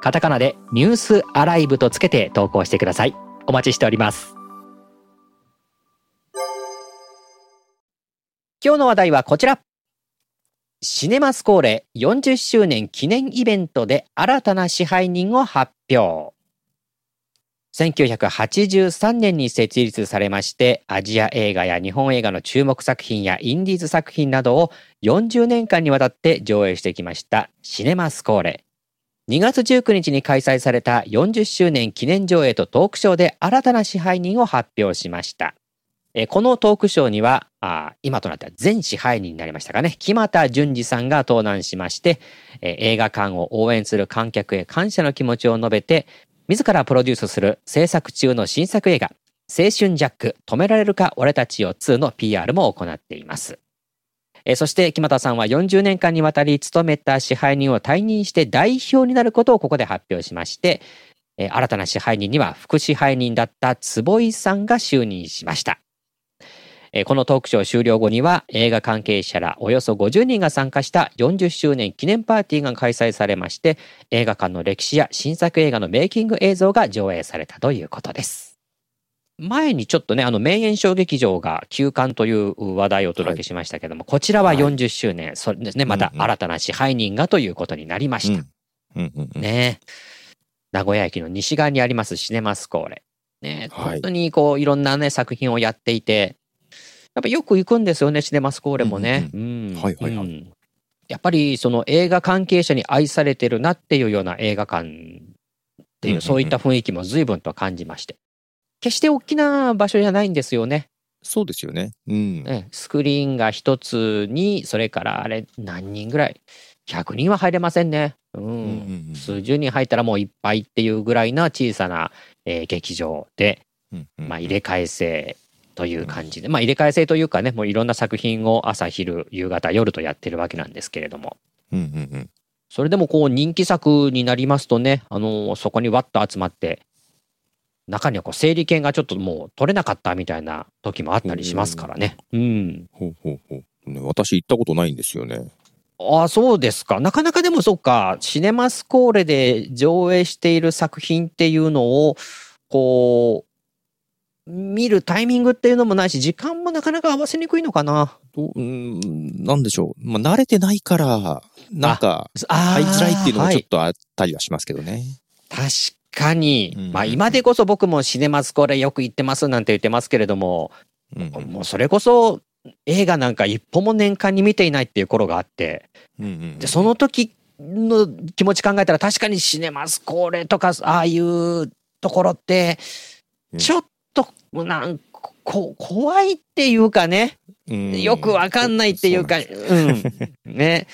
カタカナでニュースアライブとつけて投稿してください。お待ちしております。今日の話題はこちら。シネマスコーレ40周年記念イベントで新たな支配人を発表。1983年に設立されましてアジア映画や日本映画の注目作品やインディーズ作品などを40年間にわたって上映してきましたシネマスコーレ。2月19日に開催された40周年記念上映とトークショーで新たな支配人を発表しました。このトークショーにはあ今となっては全支配人になりましたかね。木俣淳二さんが登壇しまして映画館を応援する観客へ感謝の気持ちを述べて自らプロデュースする制作中の新作映画青春ジャック止められるか俺たちよ2の PR も行っています。そして木俣さんは40年間にわたり務めた支配人を退任して代表になることをここで発表しまして新たな支配人には副支配人だった坪井さんが就任しましたこのトークショー終了後には映画関係者らおよそ50人が参加した40周年記念パーティーが開催されまして映画館の歴史や新作映画のメイキング映像が上映されたということです。前にちょっとね、あの、名演小劇場が休館という話題をお届けしましたけども、はい、こちらは40周年、はい、それですね、また新たな支配人がということになりました。ね。名古屋駅の西側にありますシネマスコーレ。ね、本当にこう、いろんなね、作品をやっていて、やっぱよく行くんですよね、シネマスコーレもね。はいはいはい。やっぱりその映画関係者に愛されてるなっていうような映画館っていう、そういった雰囲気も随分と感じまして。決して大きな場所じゃないんですよね。そうですよね。うん。スクリーンが一つに、それからあれ何人ぐらい ?100 人は入れませんね。うん。数十人入ったらもういっぱいっていうぐらいな小さな、えー、劇場で、まあ入れ替え制という感じで、まあ入れ替え制というかね、もういろんな作品を朝昼夕方夜とやってるわけなんですけれども。うんうんうん。それでもこう人気作になりますとね、あのー、そこにわっと集まって、中にはこう整理券がちょっともう取れなかったみたいな時もあったりしますからね。うん。ほうほうほう。ね、私行ったことないんですよね。ああ、そうですか。なかなかでもそっか、シネマスコーレで上映している作品っていうのを、こう、見るタイミングっていうのもないし、時間もなかなか合わせにくいのかな。どうん、なんでしょう。まあ、慣れてないから、なんか、入りづらいっていうのもちょっとあったりはしますけどね。確かに、うん、まあ今でこそ僕もシネマスこれよく行ってますなんて言ってますけれども、うん、もうそれこそ映画なんか一歩も年間に見ていないっていう頃があって、でその時の気持ち考えたら確かにシネマスコーレとかああいうところってちょっとなんこ怖いっていうかね、よくわかんないっていうか、うん、ね。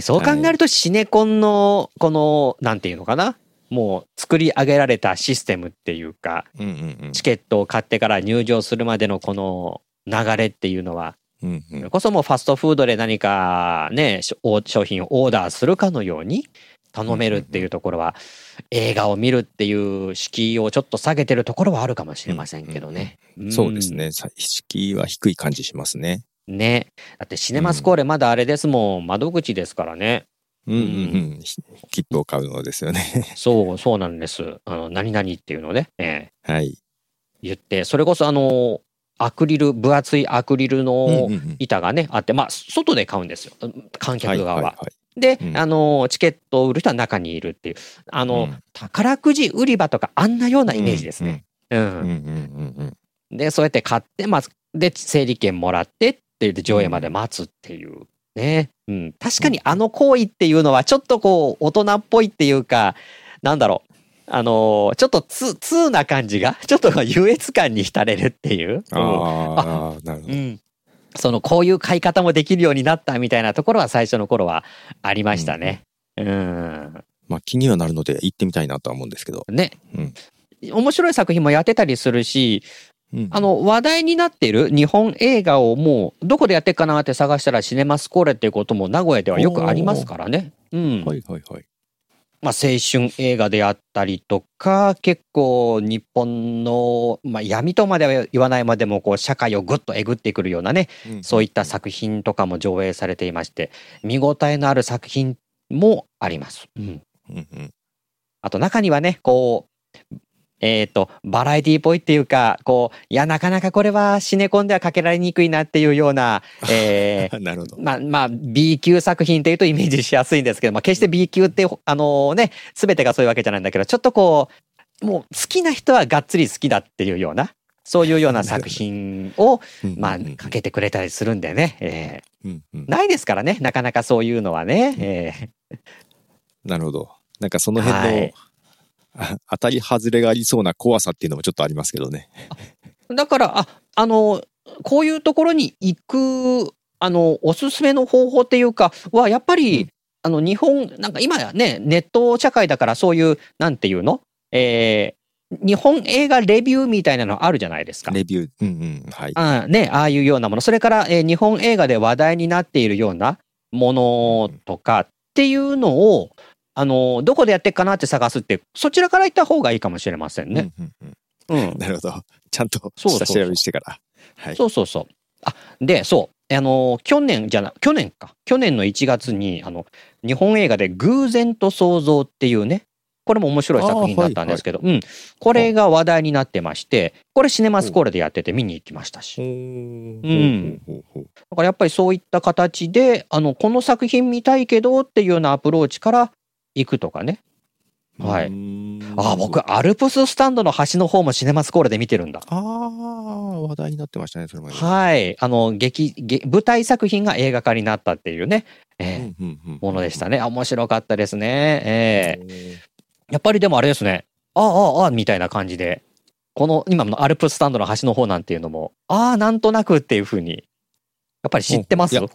そう考えるとシネコンのこのなんていうのかなもう作り上げられたシステムっていうか、うんうんうん、チケットを買ってから入場するまでのこの流れっていうのは、うんうん、それこそもうファストフードで何かね、商品をオーダーするかのように頼めるっていうところは、映画を見るっていう敷居をちょっと下げてるところはあるかもしれませんけどね。うんうん、そうですね。敷居は低い感じしますね。ね。だってシネマスコーレまだあれですもん、窓口ですからね。うんうんうん。切符を買うのですよねそう、そうなんです。あの、何々っていうのね、えー、はい。言って、それこそあの、アクリル、分厚いアクリルの板がね、あって、まあ、外で買うんですよ。観客側は。はいはいはいで、うん、あの、チケットを売る人は中にいるっていう、あの、うん、宝くじ売り場とかあんなようなイメージですね。うん。で、そうやって買って、まあ、で、整理券もらってって言って上映まで待つっていう。ね。うん。確かにあの行為っていうのはちょっとこう、大人っぽいっていうか、なんだろう。あのー、ちょっと通な感じが、ちょっと優越感に浸れるっていう。ああ、なるほど。うん。その、こういう買い方もできるようになったみたいなところは最初の頃はありましたね。うん。うん、まあ気にはなるので行ってみたいなとは思うんですけど。ね。うん。面白い作品もやってたりするし、うん、あの、話題になっている日本映画をもう、どこでやってっかなって探したらシネマスコーレっていうことも名古屋ではよくありますからね。うん。はいはいはい。まあ、青春映画であったりとか、結構日本の、まあ、闇とまでは言わないまでも、こう、社会をぐっとえぐってくるようなね、うん、そういった作品とかも上映されていまして、見応えのある作品もあります。うん。うんうん、あと中にはね、こう、えっ、ー、と、バラエティっぽいっていうか、こう、いや、なかなかこれはシネコンではかけられにくいなっていうような、えー、なるほど。まあ、まあ、B 級作品っていうとイメージしやすいんですけど、まあ、決して B 級って、あのね、すべてがそういうわけじゃないんだけど、ちょっとこう、もう好きな人はがっつり好きだっていうような、そういうような 作品を、まあ、かけてくれたりするんでね、えー、ないですからね、なかなかそういうのはね。えー、なるほど。なんかその辺の、はい 当たり外れがありそうな怖さっていうのもちょっとありますけどね。だから、あ、あの、こういうところに行く、あの、おすすめの方法っていうか、は、やっぱり、うん、あの、日本、なんか今やね、ネット社会だからそういう、なんていうの？えー、日本映画レビューみたいなのあるじゃないですか。レビュー。うんうん。はい。あね、ああいうようなもの。それから、えー、日本映画で話題になっているようなものとかっていうのを、あの、どこでやってっかなって探すって、そちらから行った方がいいかもしれませんね。うん、うんうん、なるほど。ちゃんと下調べしてから。はい、そうそうそう。あ、で、そう。あの、去年じゃな、去年か。去年の1月に、あの、日本映画で偶然と想像っていうね、これも面白い作品だったんですけど、はいはい、うん。これが話題になってまして、これシネマスコーレでやってて見に行きましたし。うん。だからやっぱりそういった形で、あの、この作品見たいけどっていうようなアプローチから行くとかね。はい。ああ、僕、アルプススタンドの端の方もシネマスコーレで見てるんだ。ああ、話題になってましたね、それも。はい。あの、劇、舞台作品が映画化になったっていうね、えー、ものでしたね。面白かったですね。ええー、やっぱりでもあれですね。ああ、ああ、みたいな感じで、この今のアルプススタンドの端の方なんていうのも、ああ、なんとなくっていうふうに、やっぱり知ってます？よ、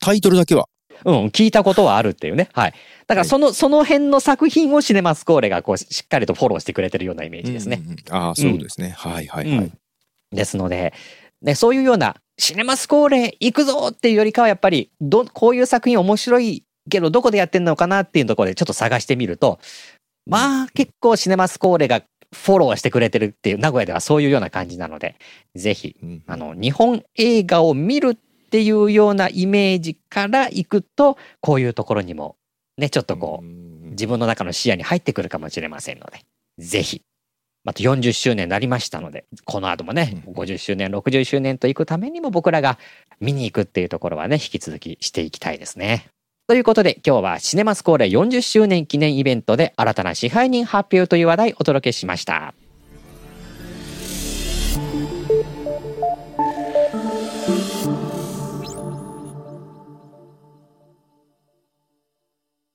タイトルだけは。うん、聞いたことはあるっていうね。はい。だからその、はい、その辺の作品をシネマスコーレがこうしっかりとフォローしてくれてるようなイメージですね。うんうん、ああ、そうですね。うん、はいはいはい、うん、ですので、ね、そういうようなシネマスコーレ行くぞっていうよりかはやっぱりど、こういう作品面白いけどどこでやってんのかなっていうところでちょっと探してみると、まあ結構シネマスコーレがフォローしてくれてるっていう名古屋ではそういうような感じなので、ぜひ、あの、日本映画を見るっていうようなイメージからいくと、こういうところにも、ね、ちょっとこう、自分の中の視野に入ってくるかもしれませんので、ぜひ、また40周年になりましたので、この後もね、50周年、60周年と行くためにも僕らが見に行くっていうところはね、引き続きしていきたいですね。ということで今日はシネマスコーレ40周年記念イベントで新たな支配人発表という話題をお届けしました。